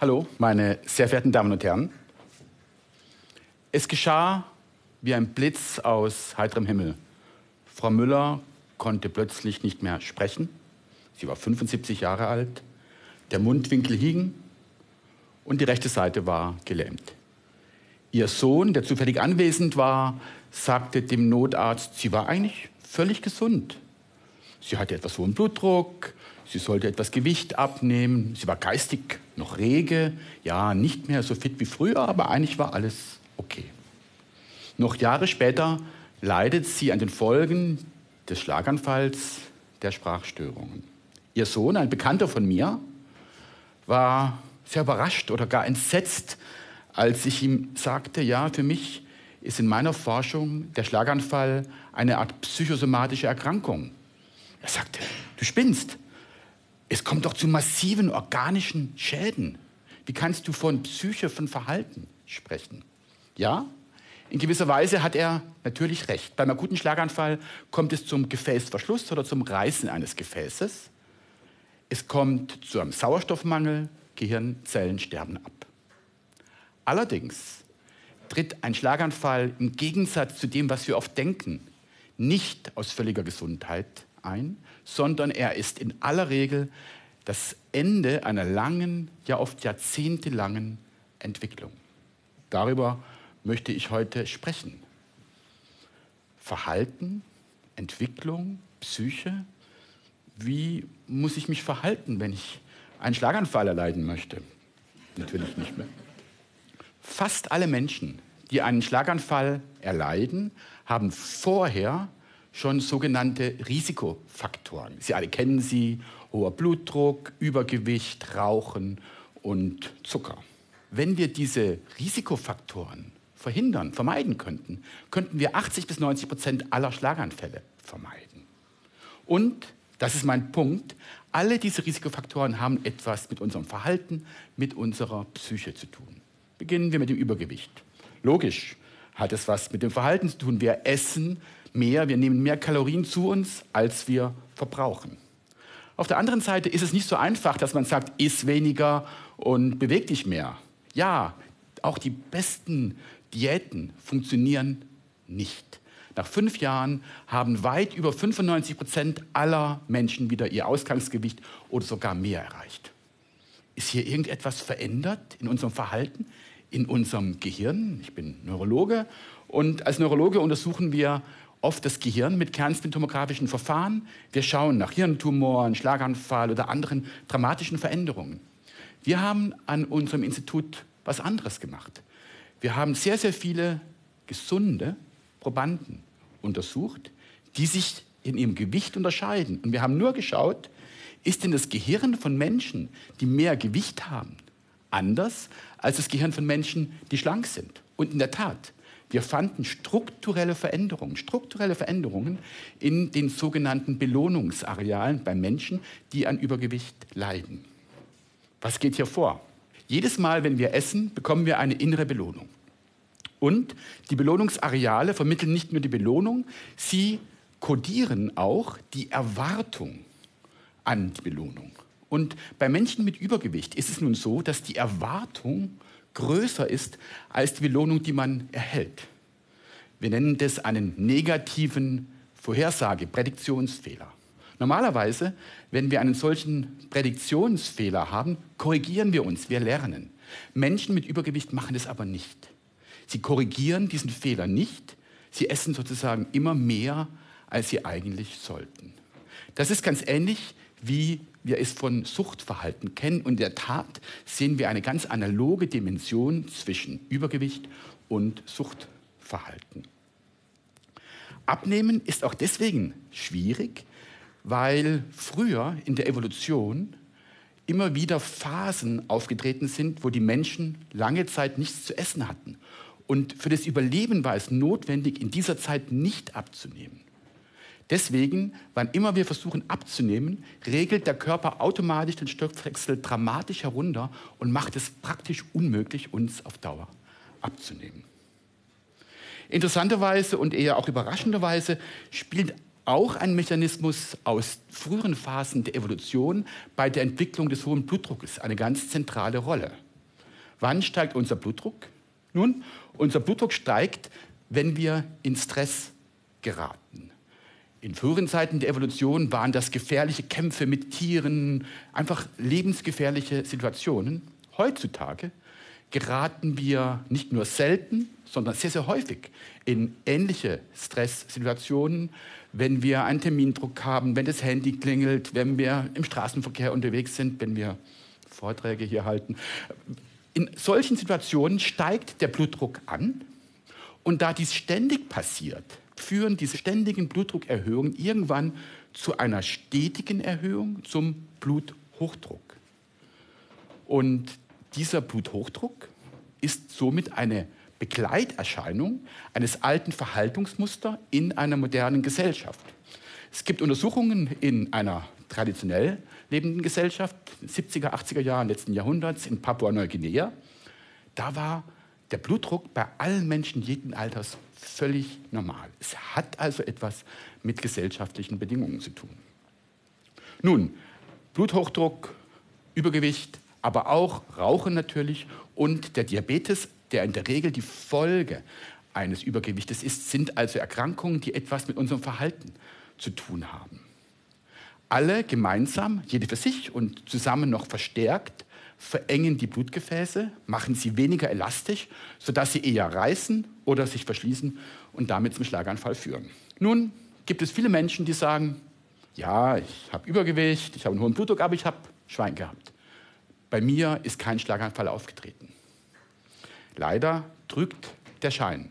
Hallo, meine sehr verehrten Damen und Herren. Es geschah wie ein Blitz aus heiterem Himmel. Frau Müller konnte plötzlich nicht mehr sprechen. Sie war 75 Jahre alt. Der Mundwinkel hing und die rechte Seite war gelähmt. Ihr Sohn, der zufällig anwesend war, sagte dem Notarzt, sie war eigentlich völlig gesund. Sie hatte etwas hohen Blutdruck, sie sollte etwas Gewicht abnehmen, sie war geistig noch rege, ja, nicht mehr so fit wie früher, aber eigentlich war alles okay. Noch Jahre später leidet sie an den Folgen des Schlaganfalls, der Sprachstörungen. Ihr Sohn, ein Bekannter von mir, war sehr überrascht oder gar entsetzt, als ich ihm sagte, ja, für mich ist in meiner Forschung der Schlaganfall eine Art psychosomatische Erkrankung. Er sagte, du spinnst. Es kommt doch zu massiven organischen Schäden. Wie kannst du von Psyche, von Verhalten sprechen? Ja, in gewisser Weise hat er natürlich recht. Beim akuten Schlaganfall kommt es zum Gefäßverschluss oder zum Reißen eines Gefäßes. Es kommt zu einem Sauerstoffmangel, Gehirnzellen sterben ab. Allerdings tritt ein Schlaganfall im Gegensatz zu dem, was wir oft denken, nicht aus völliger Gesundheit ein, sondern er ist in aller Regel das Ende einer langen, ja oft jahrzehntelangen Entwicklung. Darüber möchte ich heute sprechen. Verhalten, Entwicklung, Psyche. Wie muss ich mich verhalten, wenn ich einen Schlaganfall erleiden möchte? Natürlich nicht mehr. Fast alle Menschen, die einen Schlaganfall erleiden, haben vorher schon sogenannte Risikofaktoren. Sie alle kennen sie, hoher Blutdruck, Übergewicht, Rauchen und Zucker. Wenn wir diese Risikofaktoren verhindern, vermeiden könnten, könnten wir 80 bis 90 Prozent aller Schlaganfälle vermeiden. Und, das ist mein Punkt, alle diese Risikofaktoren haben etwas mit unserem Verhalten, mit unserer Psyche zu tun. Beginnen wir mit dem Übergewicht. Logisch hat es was mit dem Verhalten zu tun. Wir essen mehr, wir nehmen mehr Kalorien zu uns, als wir verbrauchen. Auf der anderen Seite ist es nicht so einfach, dass man sagt, iss weniger und beweg dich mehr. Ja, auch die besten Diäten funktionieren nicht. Nach fünf Jahren haben weit über 95 Prozent aller Menschen wieder ihr Ausgangsgewicht oder sogar mehr erreicht. Ist hier irgendetwas verändert in unserem Verhalten, in unserem Gehirn? Ich bin Neurologe und als Neurologe untersuchen wir oft das Gehirn mit kernspintomografischen Verfahren. Wir schauen nach Hirntumoren, Schlaganfall oder anderen dramatischen Veränderungen. Wir haben an unserem Institut was anderes gemacht. Wir haben sehr, sehr viele gesunde Probanden untersucht, die sich in ihrem Gewicht unterscheiden. Und wir haben nur geschaut, ist denn das Gehirn von Menschen, die mehr Gewicht haben, anders als das Gehirn von Menschen, die schlank sind? Und in der Tat, wir fanden strukturelle Veränderungen, strukturelle Veränderungen in den sogenannten Belohnungsarealen bei Menschen, die an Übergewicht leiden. Was geht hier vor? Jedes Mal, wenn wir essen, bekommen wir eine innere Belohnung. Und die Belohnungsareale vermitteln nicht nur die Belohnung, sie kodieren auch die Erwartung an die Belohnung. Und bei Menschen mit Übergewicht ist es nun so, dass die Erwartung größer ist als die Belohnung, die man erhält. Wir nennen das einen negativen Vorhersage, Prädiktionsfehler. Normalerweise, wenn wir einen solchen Prädiktionsfehler haben, korrigieren wir uns, wir lernen. Menschen mit Übergewicht machen das aber nicht. Sie korrigieren diesen Fehler nicht, sie essen sozusagen immer mehr, als sie eigentlich sollten. Das ist ganz ähnlich wie wir es von Suchtverhalten kennen. Und in der Tat sehen wir eine ganz analoge Dimension zwischen Übergewicht und Suchtverhalten. Abnehmen ist auch deswegen schwierig, weil früher in der Evolution immer wieder Phasen aufgetreten sind, wo die Menschen lange Zeit nichts zu essen hatten. Und für das Überleben war es notwendig, in dieser Zeit nicht abzunehmen. Deswegen, wann immer wir versuchen abzunehmen, regelt der Körper automatisch den Stoffwechsel dramatisch herunter und macht es praktisch unmöglich, uns auf Dauer abzunehmen. Interessanterweise und eher auch überraschenderweise spielt auch ein Mechanismus aus früheren Phasen der Evolution bei der Entwicklung des hohen Blutdruckes eine ganz zentrale Rolle. Wann steigt unser Blutdruck? Nun, unser Blutdruck steigt, wenn wir in Stress geraten. In früheren Zeiten der Evolution waren das gefährliche Kämpfe mit Tieren, einfach lebensgefährliche Situationen. Heutzutage geraten wir nicht nur selten, sondern sehr, sehr häufig in ähnliche Stresssituationen, wenn wir einen Termindruck haben, wenn das Handy klingelt, wenn wir im Straßenverkehr unterwegs sind, wenn wir Vorträge hier halten. In solchen Situationen steigt der Blutdruck an und da dies ständig passiert, führen diese ständigen Blutdruckerhöhungen irgendwann zu einer stetigen Erhöhung zum Bluthochdruck. Und dieser Bluthochdruck ist somit eine Begleiterscheinung eines alten Verhaltensmusters in einer modernen Gesellschaft. Es gibt Untersuchungen in einer traditionell lebenden Gesellschaft, 70er, 80er Jahren letzten Jahrhunderts in Papua-Neuguinea. Da war der Blutdruck bei allen Menschen jeden Alters völlig normal. Es hat also etwas mit gesellschaftlichen Bedingungen zu tun. Nun, Bluthochdruck, Übergewicht, aber auch Rauchen natürlich und der Diabetes, der in der Regel die Folge eines Übergewichtes ist, sind also Erkrankungen, die etwas mit unserem Verhalten zu tun haben. Alle gemeinsam, jede für sich und zusammen noch verstärkt, verengen die Blutgefäße, machen sie weniger elastisch, sodass sie eher reißen oder sich verschließen und damit zum Schlaganfall führen. Nun gibt es viele Menschen, die sagen, ja, ich habe Übergewicht, ich habe einen hohen Blutdruck, aber ich habe Schwein gehabt. Bei mir ist kein Schlaganfall aufgetreten. Leider drückt der Schein.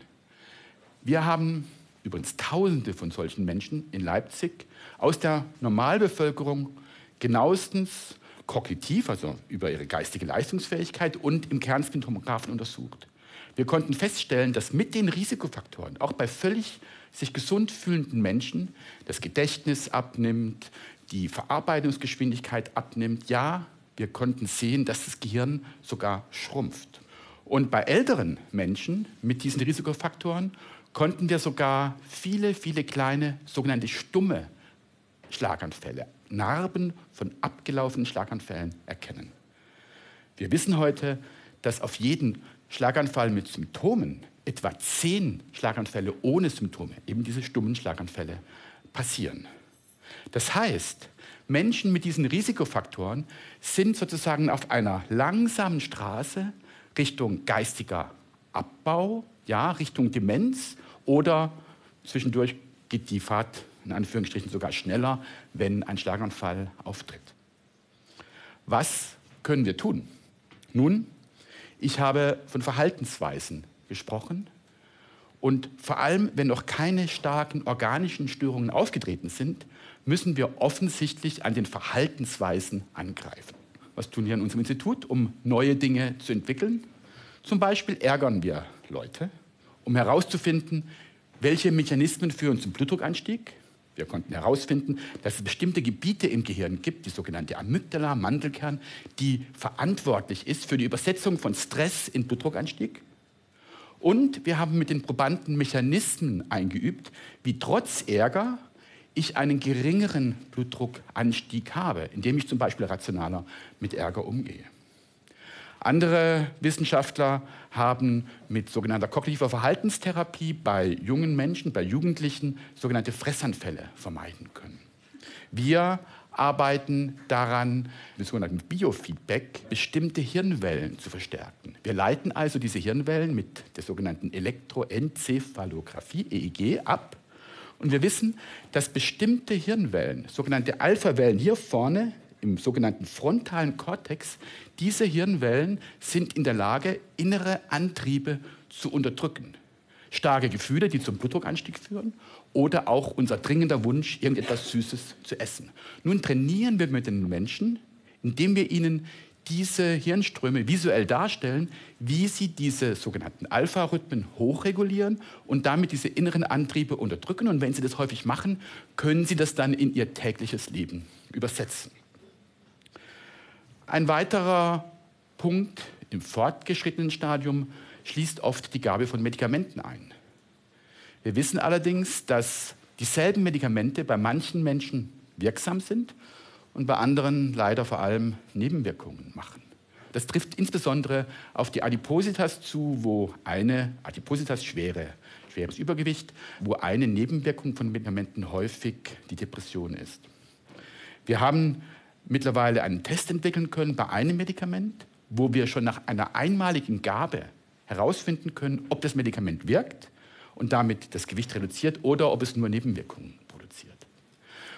Wir haben übrigens Tausende von solchen Menschen in Leipzig aus der Normalbevölkerung genauestens kognitiv, also über ihre geistige Leistungsfähigkeit und im Kernspintomographen untersucht. Wir konnten feststellen, dass mit den Risikofaktoren, auch bei völlig sich gesund fühlenden Menschen, das Gedächtnis abnimmt, die Verarbeitungsgeschwindigkeit abnimmt, ja, wir konnten sehen, dass das Gehirn sogar schrumpft. Und bei älteren Menschen mit diesen Risikofaktoren konnten wir sogar viele, viele kleine sogenannte stumme Schlaganfälle, Narben von abgelaufenen Schlaganfällen erkennen. Wir wissen heute, dass auf jeden Schlaganfall mit Symptomen etwa zehn Schlaganfälle ohne Symptome, eben diese stummen Schlaganfälle, passieren. Das heißt, Menschen mit diesen Risikofaktoren sind sozusagen auf einer langsamen Straße Richtung geistiger Abbau, ja, Richtung Demenz oder zwischendurch geht die Fahrt in Anführungsstrichen sogar schneller, wenn ein Schlaganfall auftritt. Was können wir tun? Nun, ich habe von Verhaltensweisen gesprochen und vor allem, wenn noch keine starken organischen Störungen aufgetreten sind, müssen wir offensichtlich an den Verhaltensweisen angreifen. Was tun wir in unserem Institut, um neue Dinge zu entwickeln? Zum Beispiel ärgern wir Leute, um herauszufinden, welche Mechanismen führen zum Blutdruckanstieg. Wir konnten herausfinden, dass es bestimmte Gebiete im Gehirn gibt, die sogenannte Amygdala, Mandelkern, die verantwortlich ist für die Übersetzung von Stress in Blutdruckanstieg. Und wir haben mit den Probanden Mechanismen eingeübt, wie trotz Ärger ich einen geringeren Blutdruckanstieg habe, indem ich zum Beispiel rationaler mit Ärger umgehe. Andere Wissenschaftler haben mit sogenannter kognitiver Verhaltenstherapie bei jungen Menschen, bei Jugendlichen sogenannte Fressanfälle vermeiden können. Wir arbeiten daran, mit sogenannten Biofeedback bestimmte Hirnwellen zu verstärken. Wir leiten also diese Hirnwellen mit der sogenannten Elektroenzephalographie, EEG, ab und wir wissen, dass bestimmte Hirnwellen, sogenannte Alpha-Wellen hier vorne im sogenannten frontalen Kortex, diese Hirnwellen sind in der Lage, innere Antriebe zu unterdrücken. Starke Gefühle, die zum Blutdruckanstieg führen oder auch unser dringender Wunsch, irgendetwas Süßes zu essen. Nun trainieren wir mit den Menschen, indem wir ihnen diese Hirnströme visuell darstellen, wie sie diese sogenannten Alpha-Rhythmen hochregulieren und damit diese inneren Antriebe unterdrücken. Und wenn sie das häufig machen, können sie das dann in ihr tägliches Leben übersetzen. Ein weiterer Punkt im fortgeschrittenen Stadium schließt oft die Gabe von Medikamenten ein. Wir wissen allerdings, dass dieselben Medikamente bei manchen Menschen wirksam sind und bei anderen leider vor allem Nebenwirkungen machen. Das trifft insbesondere auf die Adipositas zu, wo eine Adipositas schwere, schweres Übergewicht, wo eine Nebenwirkung von Medikamenten häufig die Depression ist. Wir haben mittlerweile einen Test entwickeln können bei einem Medikament, wo wir schon nach einer einmaligen Gabe herausfinden können, ob das Medikament wirkt und damit das Gewicht reduziert oder ob es nur Nebenwirkungen produziert.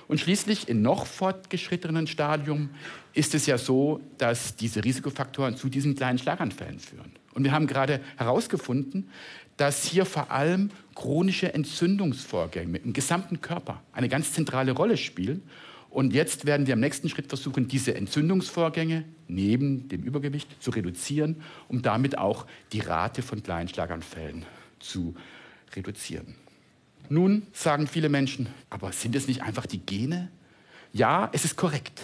Und schließlich in noch fortgeschrittenen Stadium ist es ja so, dass diese Risikofaktoren zu diesen kleinen Schlaganfällen führen. Und wir haben gerade herausgefunden, dass hier vor allem chronische Entzündungsvorgänge im gesamten Körper eine ganz zentrale Rolle spielen und jetzt werden wir im nächsten Schritt versuchen, diese Entzündungsvorgänge neben dem Übergewicht zu reduzieren, um damit auch die Rate von kleinen Schlaganfällen zu reduzieren. Nun sagen viele Menschen, aber sind es nicht einfach die Gene? Ja, es ist korrekt.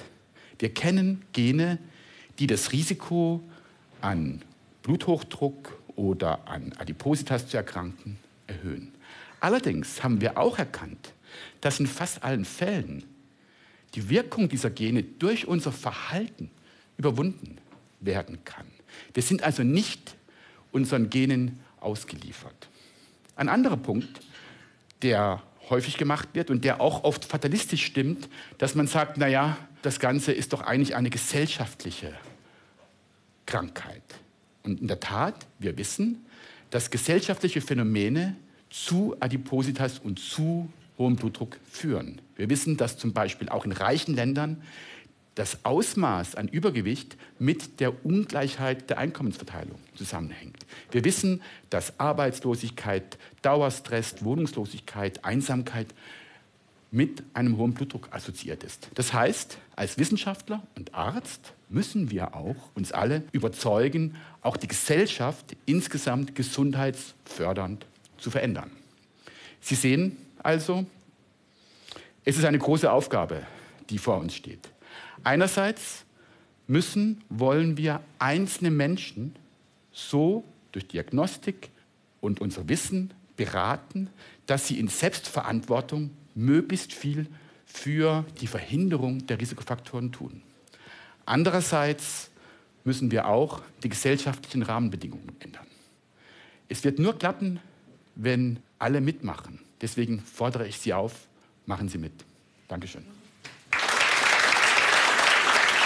Wir kennen Gene, die das Risiko an Bluthochdruck oder an Adipositas zu erkranken erhöhen. Allerdings haben wir auch erkannt, dass in fast allen Fällen die Wirkung dieser Gene durch unser Verhalten überwunden werden kann. Wir sind also nicht unseren Genen ausgeliefert. Ein anderer Punkt, der häufig gemacht wird und der auch oft fatalistisch stimmt, dass man sagt, naja, das Ganze ist doch eigentlich eine gesellschaftliche Krankheit. Und in der Tat, wir wissen, dass gesellschaftliche Phänomene zu Adipositas und zu hohem Blutdruck führen. Wir wissen, dass zum Beispiel auch in reichen Ländern das Ausmaß an Übergewicht mit der Ungleichheit der Einkommensverteilung zusammenhängt. Wir wissen, dass Arbeitslosigkeit, Dauerstress, Wohnungslosigkeit, Einsamkeit mit einem hohen Blutdruck assoziiert ist. Das heißt, als Wissenschaftler und Arzt müssen wir auch uns alle überzeugen, auch die Gesellschaft insgesamt gesundheitsfördernd zu verändern. Sie sehen, also, es ist eine große Aufgabe, die vor uns steht. Einerseits müssen, wollen wir einzelne Menschen so durch Diagnostik und unser Wissen beraten, dass sie in Selbstverantwortung möglichst viel für die Verhinderung der Risikofaktoren tun. Andererseits müssen wir auch die gesellschaftlichen Rahmenbedingungen ändern. Es wird nur klappen, wenn alle mitmachen. Deswegen fordere ich Sie auf, machen Sie mit. Dankeschön.